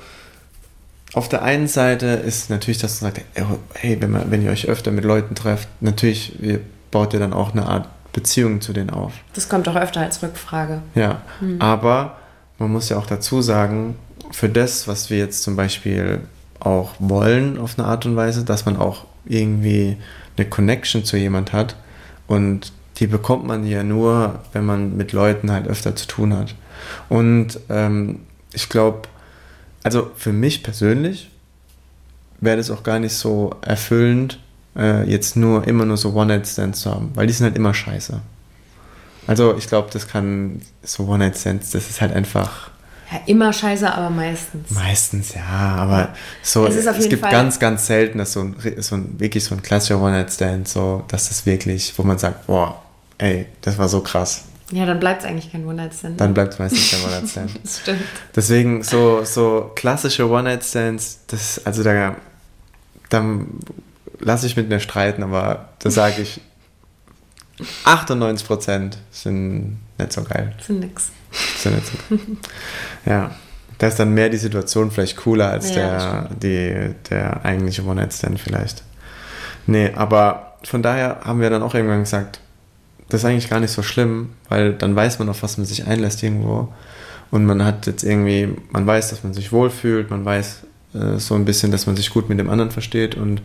auf der einen Seite ist natürlich, dass man sagt, ey, hey, wenn, man, wenn ihr euch öfter mit Leuten trefft, natürlich ihr baut ihr dann auch eine Art Beziehung zu denen auf. Das kommt auch öfter als Rückfrage. Ja, aber man muss ja auch dazu sagen, für das, was wir jetzt zum Beispiel auch wollen auf eine Art und Weise, dass man auch irgendwie eine Connection zu jemand hat und die bekommt man ja nur, wenn man mit Leuten halt öfter zu tun hat. Und ähm, ich glaube, also für mich persönlich wäre das auch gar nicht so erfüllend, äh, jetzt nur immer nur so One-Night-Stands zu haben, weil die sind halt immer scheiße. Also ich glaube, das kann so One-Night-Stands, das ist halt einfach Ja, immer scheiße, aber meistens. meistens, ja, aber so, Es es, gibt Fall- ganz, ganz selten, dass so ein, so ein wirklich so ein klassischer One-Night-Stand, so, dass das wirklich, wo man sagt, boah, ey, das war so krass. Ja, dann bleibt es eigentlich kein One-Night-Stand. Dann bleibt es meistens der One-Night-Stand. Das stimmt. Deswegen so, so klassische One-Night-Stands, das, also da, da lasse ich mit mir streiten, aber da sage ich, 98% sind nicht so geil. Sind nix. Sind nicht so geil. ja, da ist dann mehr die Situation vielleicht cooler als Ja, der, die, der eigentliche One-Night-Stand vielleicht. Nee, aber von daher haben wir dann auch irgendwann gesagt, das ist eigentlich gar nicht so schlimm, weil dann weiß man, auf was man sich einlässt irgendwo. Und man hat jetzt irgendwie, man weiß, dass man sich wohlfühlt, man weiß äh, so ein bisschen, dass man sich gut mit dem anderen versteht. Und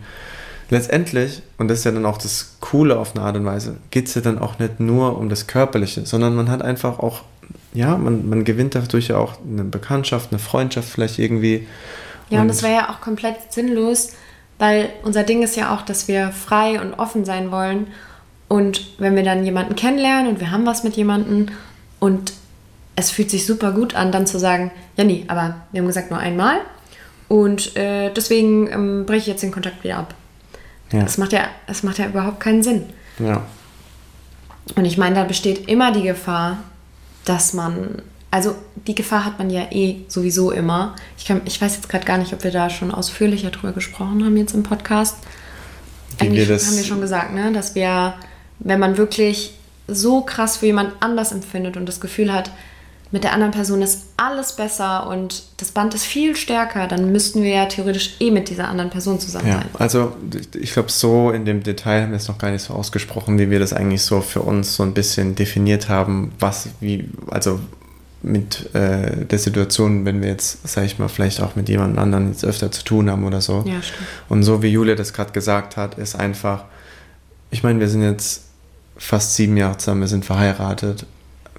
letztendlich, und das ist ja dann auch das Coole auf eine Art und Weise, geht es ja dann auch nicht nur um das Körperliche, sondern man hat einfach auch, ja, man, man gewinnt dadurch ja auch eine Bekanntschaft, eine Freundschaft vielleicht irgendwie. Ja, und das wäre ja auch komplett sinnlos, weil unser Ding ist ja auch, dass wir frei und offen sein wollen. Und wenn wir dann jemanden kennenlernen und wir haben was mit jemandem und es fühlt sich super gut an, dann zu sagen, ja nee, aber wir haben gesagt nur einmal und äh, deswegen ähm, breche ich jetzt den Kontakt wieder ab. Ja. Das macht ja, es macht ja überhaupt keinen Sinn. ja. Und ich meine, da besteht immer die Gefahr, dass man, also die Gefahr hat man ja eh sowieso immer. Ich, kann, ich weiß jetzt gerade gar nicht, ob wir da schon ausführlicher drüber gesprochen haben jetzt im Podcast. Eigentlich wir das- haben wir schon gesagt, ne, dass wir, wenn man wirklich so krass für jemand anders empfindet und das Gefühl hat, mit der anderen Person ist alles besser und das Band ist viel stärker, dann müssten wir ja theoretisch eh mit dieser anderen Person zusammen Ja, sein. also ich glaube, so in dem Detail haben wir es noch gar nicht so ausgesprochen, wie wir das eigentlich so für uns so ein bisschen definiert haben, was, wie, also mit äh, der Situation, wenn wir jetzt, sag ich mal, vielleicht auch mit jemand anderen jetzt öfter zu tun haben oder so. Ja, stimmt. Und so wie Julia das gerade gesagt hat, ist einfach, ich meine, wir sind jetzt fast sieben Jahre zusammen, wir sind verheiratet,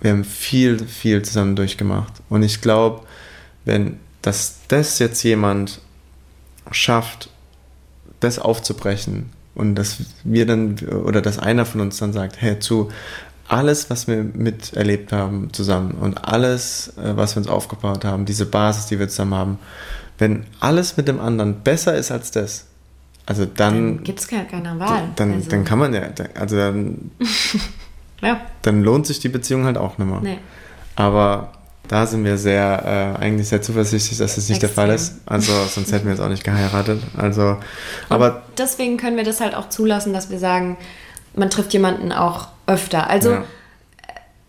wir haben viel, viel zusammen durchgemacht. Und ich glaube, wenn dass das jetzt jemand schafft, das aufzubrechen und dass wir dann, oder dass einer von uns dann sagt, hey, zu alles, was wir miterlebt haben zusammen und alles, äh, was wir uns aufgebaut haben, diese Basis, die wir zusammen haben, wenn alles mit dem anderen besser ist als das, also dann, Dann gibt es keine, keine Wahl. dann, Also, dann kann man ja, also dann, ja, dann lohnt sich die Beziehung halt auch nicht mehr. nee. Aber da sind wir sehr, äh, eigentlich sehr zuversichtlich, dass das nicht der Fall ist. Extrem. Also sonst hätten wir jetzt auch nicht geheiratet. Also, aber deswegen können wir das halt auch zulassen, dass wir sagen, man trifft jemanden auch öfter. Also Ja.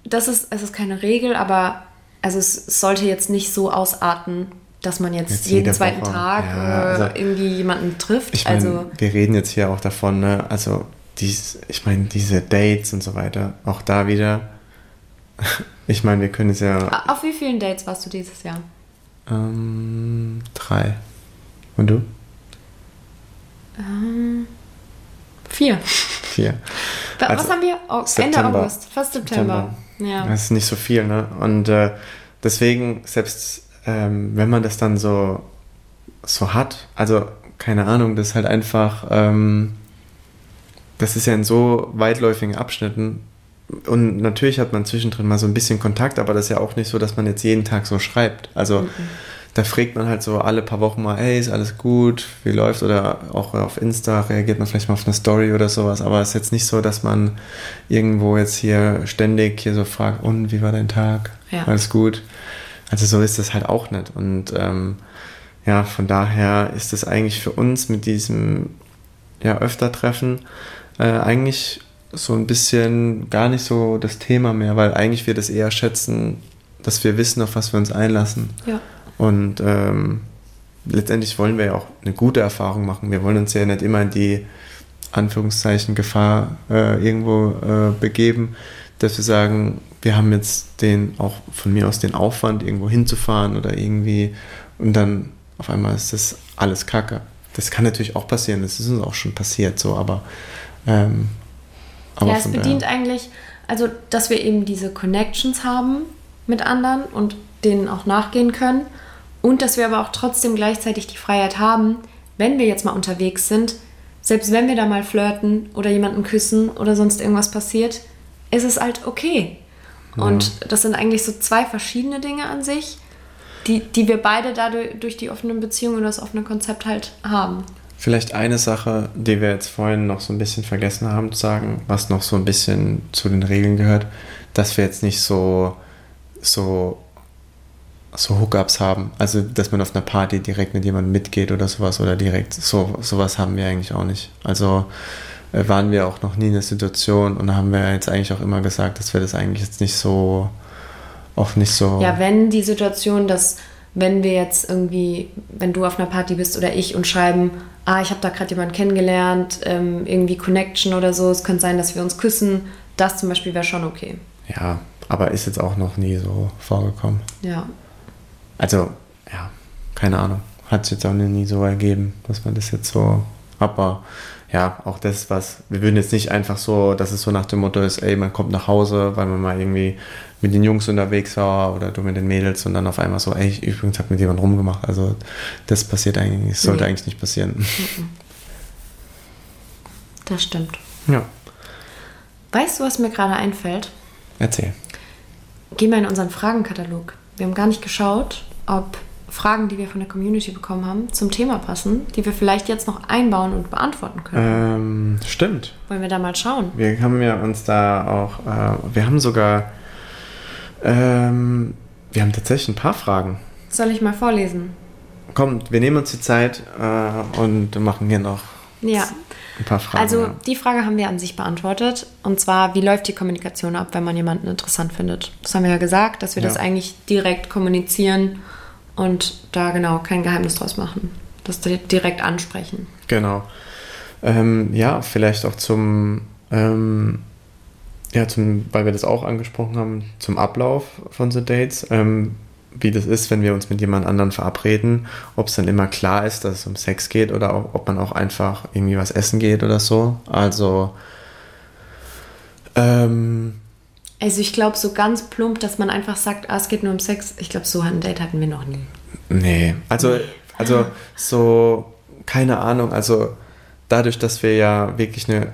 das ist, es ist keine Regel, aber also es sollte jetzt nicht so ausarten, dass man jetzt, Jetzt jeden jede zweiten Woche. Tag Ja, äh, also- irgendwie jemanden trifft. ich meine, also wir reden jetzt hier auch davon, ne? Also dies, ich meine, diese Dates und so weiter, auch da wieder. Ich meine, wir können es ja auf wie vielen Dates warst du dieses Jahr? ähm, drei. Und du? Vier. Vier. Wa- Also, Was haben wir? Oh, Ende September. August, fast September. Ja. Das ist nicht so viel, ne? Und äh, deswegen, selbst ähm, wenn man das dann so, so hat, also keine Ahnung, das ist halt einfach, ähm, das ist ja in so weitläufigen Abschnitten. Und natürlich hat man zwischendrin mal so ein bisschen Kontakt, aber das ist ja auch nicht so, dass man jetzt jeden Tag so schreibt. Also da fragt man halt so alle paar Wochen mal, hey, ist alles gut, wie läuft? Oder auch auf Insta reagiert man vielleicht mal auf eine Story oder sowas. Aber es ist jetzt nicht so, dass man irgendwo jetzt hier ständig hier so fragt, und wie war dein Tag? Ja. Alles gut? Also so ist das halt auch nicht. Und ähm, ja, von daher ist es eigentlich für uns mit diesem ja, öfter Treffen äh, eigentlich so ein bisschen gar nicht so das Thema mehr, weil eigentlich wir das eher schätzen, dass wir wissen, auf was wir uns einlassen. Ja. Und ähm, letztendlich wollen wir ja auch eine gute Erfahrung machen. Wir wollen uns ja nicht immer in die Anführungszeichen Gefahr äh, irgendwo äh, begeben, dass wir sagen, wir haben jetzt den auch von mir aus den Aufwand, irgendwo hinzufahren oder irgendwie und dann auf einmal ist das alles Kacke. Das kann natürlich auch passieren, das ist uns auch schon passiert, so, aber. Ähm, aber ja, es bedient eigentlich, also dass wir eben diese Connections haben mit anderen und denen auch nachgehen können und dass wir aber auch trotzdem gleichzeitig die Freiheit haben, wenn wir jetzt mal unterwegs sind, selbst wenn wir da mal flirten oder jemanden küssen oder sonst irgendwas passiert, ist es halt okay. Ja. Und das sind eigentlich so zwei verschiedene Dinge an sich, die, die wir beide dadurch durch die offenen Beziehungen oder das offene Konzept halt haben. Vielleicht eine Sache, die wir jetzt vorhin noch so ein bisschen vergessen haben zu sagen, was noch so ein bisschen zu den Regeln gehört, dass wir jetzt nicht so, so so Hookups haben. Also, dass man auf einer Party direkt mit jemandem mitgeht oder sowas oder direkt, so sowas haben wir eigentlich auch nicht. Also waren wir auch noch nie in der Situation und da haben wir jetzt eigentlich auch immer gesagt, dass wir das eigentlich jetzt nicht so, auch nicht so. Ja, wenn die Situation, dass wenn wir jetzt irgendwie, wenn du auf einer Party bist oder ich und schreiben, ah, ich habe da gerade jemanden kennengelernt, ähm, irgendwie Connection oder so, es könnte sein, dass wir uns küssen, das zum Beispiel wäre schon okay. Ja, aber ist jetzt auch noch nie so vorgekommen. Ja. Also, ja, keine Ahnung. Hat es jetzt auch nie so ergeben, dass man das jetzt so. Aber ja, auch das, was. Wir würden jetzt nicht einfach so, dass es so nach dem Motto ist, ey, man kommt nach Hause, weil man mal irgendwie mit den Jungs unterwegs war oder du mit den Mädels und dann auf einmal so, ey, ich übrigens habe mit jemandem rumgemacht. Also, das passiert eigentlich, das sollte nee. eigentlich nicht passieren. Das stimmt. Ja. Weißt du, was mir gerade einfällt? Erzähl. Geh mal in unseren Fragenkatalog. Wir haben gar nicht geschaut, ob Fragen, die wir von der Community bekommen haben, zum Thema passen, die wir vielleicht jetzt noch einbauen und beantworten können. Ähm, stimmt. Wollen wir da mal schauen? Wir haben ja uns da auch, äh, wir haben sogar, ähm, wir haben tatsächlich ein paar Fragen. Soll ich mal vorlesen? Kommt, wir nehmen uns die Zeit äh, und machen hier noch ja. ein paar Fragen. Also die Frage haben wir an sich beantwortet. Und zwar, wie läuft die Kommunikation ab, wenn man jemanden interessant findet? Das haben wir ja gesagt, dass wir ja. das eigentlich direkt kommunizieren und da genau kein Geheimnis draus machen. Das direkt ansprechen. Genau. Ähm, ja, vielleicht auch zum, ähm, ja, zum, weil wir das auch angesprochen haben, zum Ablauf von The Dates. Ähm, wie das ist, wenn wir uns mit jemand anderem verabreden, ob es dann immer klar ist, dass es um Sex geht oder auch, ob man auch einfach irgendwie was essen geht oder so. Also, ähm, also ich glaube, so ganz plump, dass man einfach sagt, ah, es geht nur um Sex, ich glaube, so ein Date hatten wir noch nie. Nee, also, also so, keine Ahnung, also dadurch, dass wir ja wirklich eine,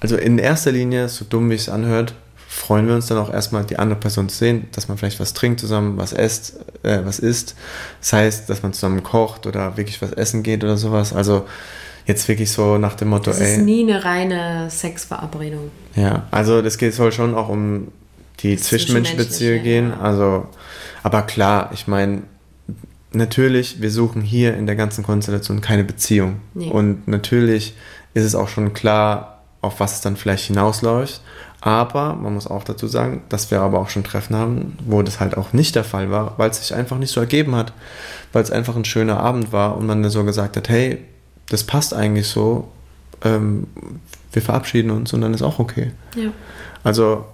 also in erster Linie, so dumm wie es anhört, freuen wir uns dann auch erstmal, die andere Person zu sehen, dass man vielleicht was trinkt zusammen, was esst, äh, was isst. Das heißt, dass man zusammen kocht oder wirklich was essen geht oder sowas. Also jetzt wirklich so nach dem Motto, das ist ey. nie eine reine Sexverabredung. Ja, also das geht soll schon auch um die Zwischenmenschenbeziehungen gehen. Ja. Also, aber klar, ich meine, natürlich, wir suchen hier in der ganzen Konstellation keine Beziehung. Nee. Und natürlich ist es auch schon klar, auf was es dann vielleicht hinausläuft. Aber man muss auch dazu sagen, dass wir aber auch schon Treffen haben, wo das halt auch nicht der Fall war, weil es sich einfach nicht so ergeben hat, weil es einfach ein schöner Abend war und man so gesagt hat, hey, das passt eigentlich so, ähm, wir verabschieden uns und dann ist auch okay. Ja. Also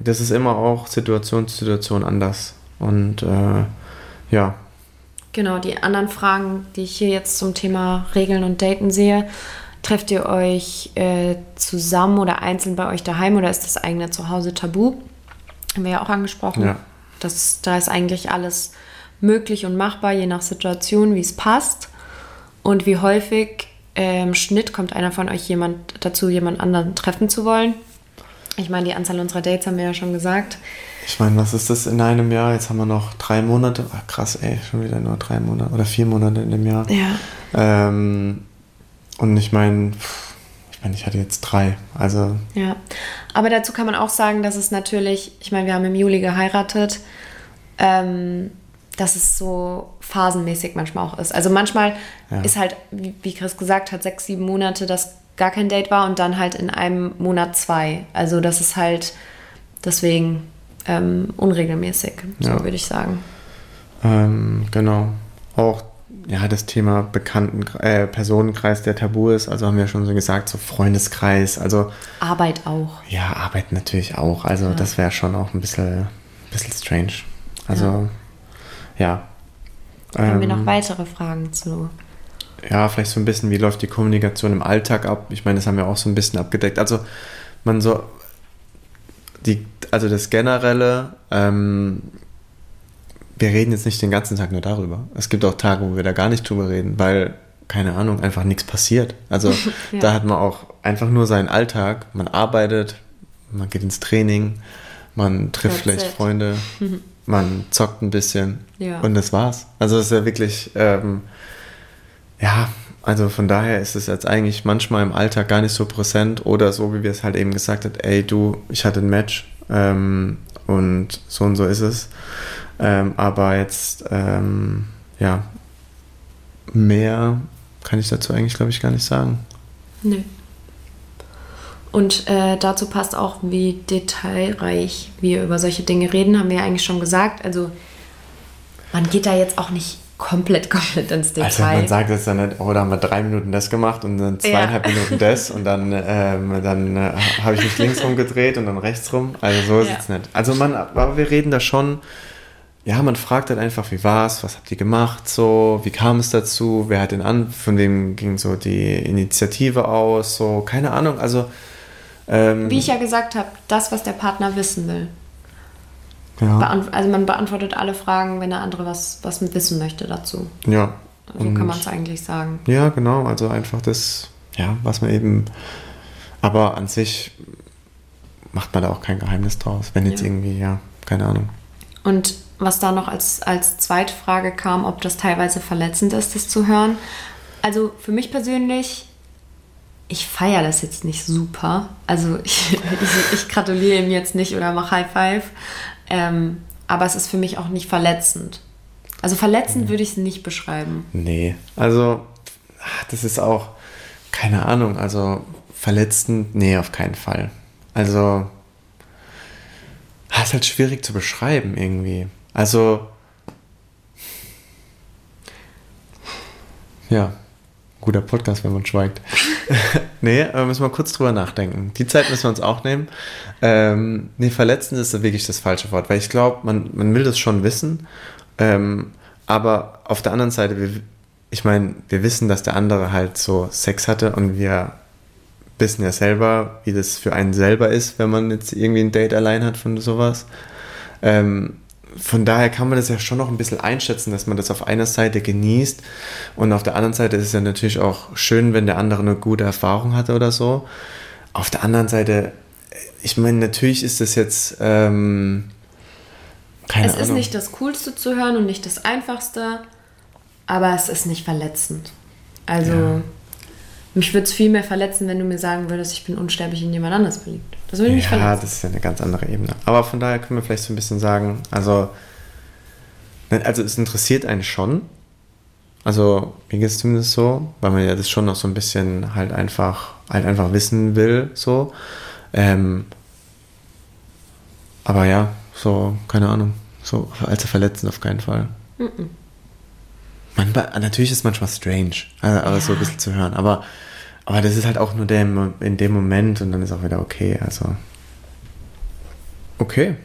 das ist immer auch Situation zu Situation anders und äh, ja. Genau, die anderen Fragen, die ich hier jetzt zum Thema Regeln und Daten sehe, Trefft ihr euch äh, zusammen oder einzeln bei euch daheim oder ist das eigene Zuhause tabu? Haben wir ja auch angesprochen. Ja. Das, da ist eigentlich alles möglich und machbar, je nach Situation, wie es passt. Und wie häufig im Schnitt kommt einer von euch jemand dazu, jemand anderen treffen zu wollen. Ich meine, die Anzahl unserer Dates haben wir ja schon gesagt. Ich meine, was ist das in einem Jahr? Jetzt haben wir noch drei Monate. Ach, krass, ey, schon wieder nur drei Monate oder vier Monate in dem Jahr. Ja. Ähm, und ich meine, ich meine, ich hatte jetzt drei. Also. Ja. Aber dazu kann man auch sagen, dass es natürlich, ich meine, wir haben im Juli geheiratet, ähm, dass es so phasenmäßig manchmal auch ist. Also manchmal Ja. ist halt, wie, Chris gesagt hat, sechs, sieben Monate, dass gar kein Date war und dann halt in einem Monat zwei. Also das ist halt deswegen ähm, unregelmäßig, so Ja. würde ich sagen. Ähm, genau. Auch ja, das Thema Bekannten, äh, Personenkreis, der tabu ist. Also haben wir schon so gesagt, so Freundeskreis. Also Arbeit auch. ja, Arbeit natürlich auch. Also das wäre schon auch ein bisschen, bisschen strange. Also ja. Haben wir Ähm, noch weitere Fragen zu? ja, vielleicht so ein bisschen, wie läuft die Kommunikation im Alltag ab? Ich meine, das haben wir auch so ein bisschen abgedeckt. Also man so, die, also das Generelle, ähm, wir reden jetzt nicht den ganzen Tag nur darüber. Es gibt auch Tage, wo wir da gar nicht drüber reden, weil, keine Ahnung, einfach nichts passiert. Also Ja. da hat man auch einfach nur seinen Alltag. Man arbeitet, man geht ins Training, man trifft That's vielleicht it. Freunde, man zockt ein bisschen Ja. und das war's. Also es ist ja wirklich, ähm, ja, also von daher ist es jetzt eigentlich manchmal im Alltag gar nicht so präsent oder so, wie wir es halt eben gesagt haben, ey du, ich hatte ein Match ähm, und so und so ist es. Ähm, aber jetzt, ähm, ja, mehr kann ich dazu eigentlich, glaube ich, gar nicht sagen. Nö. Und äh, dazu passt auch, wie detailreich wir über solche Dinge reden, haben wir ja eigentlich schon gesagt. Also man geht da jetzt auch nicht komplett, komplett ins Detail. Also man sagt jetzt dann nicht, oh, da haben wir drei Minuten das gemacht und dann zweieinhalb Ja. Minuten das und dann, ähm, dann äh, habe ich mich links rumgedreht und dann rechts rum. Also so ist Ja. es nicht. Also man, aber wir reden da schon, ja, man fragt halt einfach, wie war's, was habt ihr gemacht, so, wie kam es dazu, wer hat den an, von wem ging so die Initiative aus, so, keine Ahnung, also ähm, Wie ich ja gesagt habe, das, was der Partner wissen will. ja, Beant also man beantwortet alle Fragen, wenn der andere was, was wissen möchte dazu. ja. So Und- kann man es eigentlich sagen. Ja, genau, also einfach das, ja, was man eben, aber an sich macht man da auch kein Geheimnis draus, wenn jetzt Ja. irgendwie, ja, keine Ahnung. Und was da noch als, als Zweitfrage kam, ob das teilweise verletzend ist, das zu hören. Also für mich persönlich, ich feiere das jetzt nicht super. Also ich, ich, ich gratuliere ihm jetzt nicht oder mache High Five. Ähm, aber es ist für mich auch nicht verletzend. Also verletzend würde ich es nicht beschreiben. Nee, also ah, das ist auch, keine Ahnung, also verletzend, nee, auf keinen Fall. Also, ah, ist halt schwierig zu beschreiben irgendwie. Also, ja, guter Podcast, wenn man schweigt. nee, müssen wir kurz drüber nachdenken. Die Zeit müssen wir uns auch nehmen. Ähm, nee, verletzend ist wirklich das falsche Wort, weil ich glaube, man, man will das schon wissen. Ähm, aber auf der anderen Seite, wir, ich meine, wir wissen, dass der andere halt so Sex hatte und wir wissen ja selber, wie das für einen selber ist, wenn man jetzt irgendwie ein Date allein hat von sowas. Ähm, von daher kann man das ja schon noch ein bisschen einschätzen, dass man das auf einer Seite genießt und auf der anderen Seite ist es ja natürlich auch schön, wenn der andere eine gute Erfahrung hatte oder so. Auf der anderen Seite, ich meine, natürlich ist das jetzt ähm, keine es Ahnung. ist nicht das Coolste zu hören und nicht das Einfachste, aber es ist nicht verletzend. Also Ja. mich würde es viel mehr verletzen, wenn du mir sagen würdest, ich bin unsterblich in jemand anders verliebt. Das würde mich ja, verletzen. das ist ja eine ganz andere Ebene. Aber von daher können wir vielleicht so ein bisschen sagen, also, ne, also es interessiert einen schon. Also mir geht es zumindest so, weil man ja das schon noch so ein bisschen halt einfach, halt einfach wissen will, so. Ähm, aber ja, so, keine Ahnung, so allzu verletzend auf keinen Fall. Man, natürlich ist es manchmal strange, also, aber so ein Ja. bisschen zu hören. Aber, aber das ist halt auch nur der, in dem Moment und dann ist auch wieder okay. Also. Okay.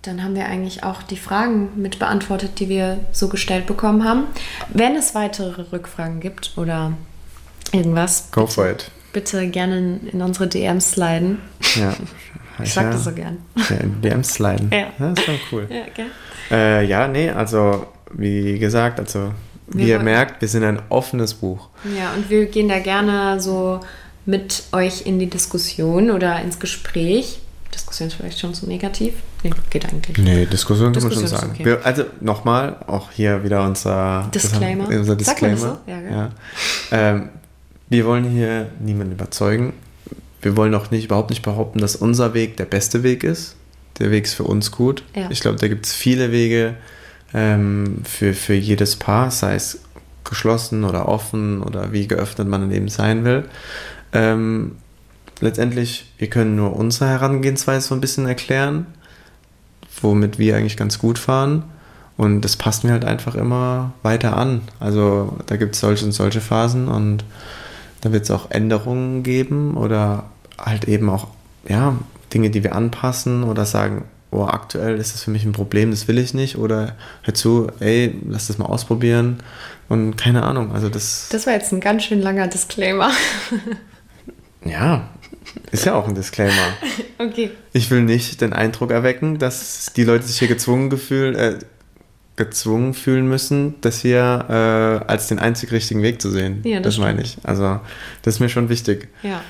Dann haben wir eigentlich auch die Fragen mit beantwortet, die wir so gestellt bekommen haben. Wenn es weitere Rückfragen gibt oder irgendwas, Go for it. bitte gerne in, unsere DMs sliden. Ja. Ich sag ja, das so gern. Ja, in DMs sliden. Ja. Das ist schon cool. Ja, gell? Äh, ja, nee, also wie gesagt, also wie Wir ihr wollen- merkt, wir sind ein offenes Buch. Ja, und wir gehen da gerne so mit euch in die Diskussion oder ins Gespräch. Diskussion ist vielleicht schon zu negativ. Nee, geht eigentlich. Nee, Diskussion kann man Diskussion schon sagen. okay. Wir, also nochmal, auch hier wieder unser Disclaimer. Haben, unser Disclaimer. so? Ja, ja. Ähm, wir wollen hier niemanden überzeugen. Wir wollen auch nicht überhaupt nicht behaupten, dass unser Weg der beste Weg ist. Der Weg ist für uns gut. Ja. Ich glaube, da gibt es viele Wege ähm, für, für jedes Paar, sei es geschlossen oder offen oder wie geöffnet man eben sein will. Ähm, letztendlich, wir können nur unsere Herangehensweise so ein bisschen erklären, womit wir eigentlich ganz gut fahren. Und das passt mir halt einfach immer weiter an. Also da gibt es solche und solche Phasen und da wird es auch Änderungen geben oder halt eben auch ja, Dinge, die wir anpassen oder sagen, oh, aktuell ist das für mich ein Problem, das will ich nicht. Oder hör zu, ey, lass das mal ausprobieren. Und keine Ahnung, also das, Das war jetzt ein ganz schön langer Disclaimer. ja, ist ja auch ein Disclaimer. okay. Ich will nicht den Eindruck erwecken, dass die Leute sich hier gezwungen, gefühl, äh, gezwungen fühlen müssen, das hier äh, als den einzig richtigen Weg zu sehen. Ja, das das meine ich. Also, das ist mir schon wichtig. Ja.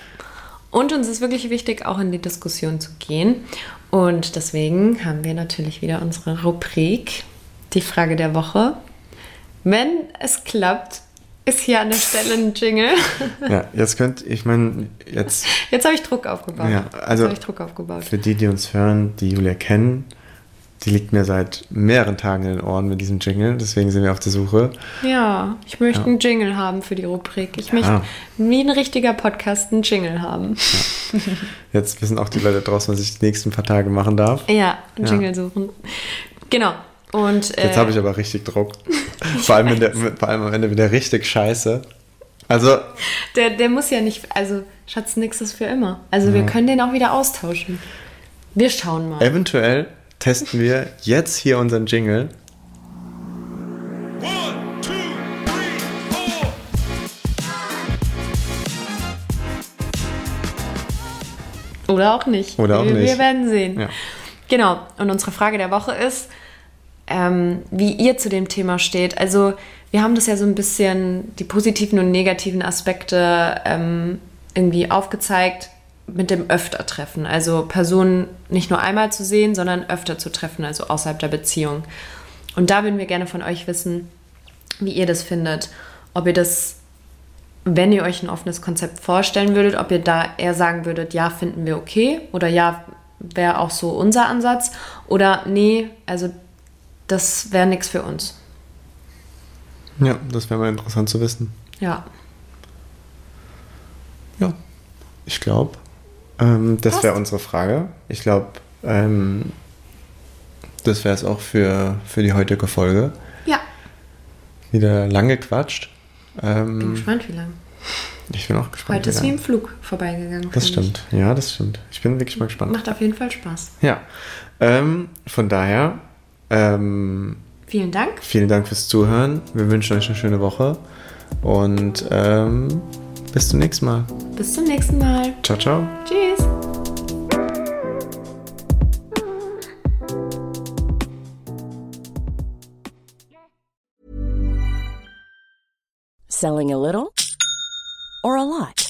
Und uns ist wirklich wichtig, auch in die Diskussion zu gehen. Und deswegen haben wir natürlich wieder unsere Rubrik, die Frage der Woche. Wenn es klappt, ist hier an der Stelle ein Jingle. Ja, jetzt könnt, ich meine, jetzt Jetzt habe ich Druck aufgebaut. Ja, also- Jetzt habe ich Druck aufgebaut. für die, die uns hören, die Julia kennen, die liegt mir seit mehreren Tagen in den Ohren mit diesem Jingle, deswegen sind wir auf der Suche. Ja, ich möchte Ja. einen Jingle haben für die Rubrik. Ich möchte Ja. wie ein richtiger Podcast einen Jingle haben. Jetzt wissen auch die Leute draußen, was ich die nächsten paar Tage machen darf. Ja, einen Ja. Jingle suchen. Genau. Und äh, Jetzt habe ich aber richtig Druck. vor, allem der, vor allem am Ende wieder richtig scheiße. Also, der, der muss ja nicht, also Schatz, nix ist für immer. Also wir können den auch wieder austauschen. Wir schauen mal. eventuell testen wir jetzt hier unseren Jingle. One, two, three, four. Oder auch nicht. Oder auch wir, nicht. Wir werden sehen. Ja. Genau. Und unsere Frage der Woche ist, ähm, wie ihr zu dem Thema steht. Also wir haben das ja so ein bisschen, die positiven und negativen Aspekte ähm, irgendwie aufgezeigt mit dem Öfter-Treffen. Also Personen nicht nur einmal zu sehen, sondern öfter zu treffen, also außerhalb der Beziehung. Und da würden wir gerne von euch wissen, wie ihr das findet. Ob ihr das, wenn ihr euch ein offenes Konzept vorstellen würdet, ob ihr da eher sagen würdet, ja, finden wir okay oder ja, wäre auch so unser Ansatz oder nee, also das wäre nichts für uns. Ja, das wäre mal interessant zu wissen. Ja. Ja, ich glaube, ähm, das wäre unsere Frage. Ich glaube, ähm, das wäre es auch für, für die heutige Folge. Ja. Wieder lange gequatscht. Bin Ähm, gespannt, wie lange. ich bin auch gespannt. Heute ist wie im Flug vorbeigegangen. Das finde ich. stimmt. Ja, das stimmt. Ich bin wirklich mal gespannt. Macht auf jeden Fall Spaß. Ja, ähm, von daher, ähm, Vielen Dank. vielen Dank fürs Zuhören. Wir wünschen euch eine schöne Woche und ähm, bis zum nächsten Mal. Bis zum nächsten Mal. Ciao, ciao. Tschüss. Selling a little or a lot?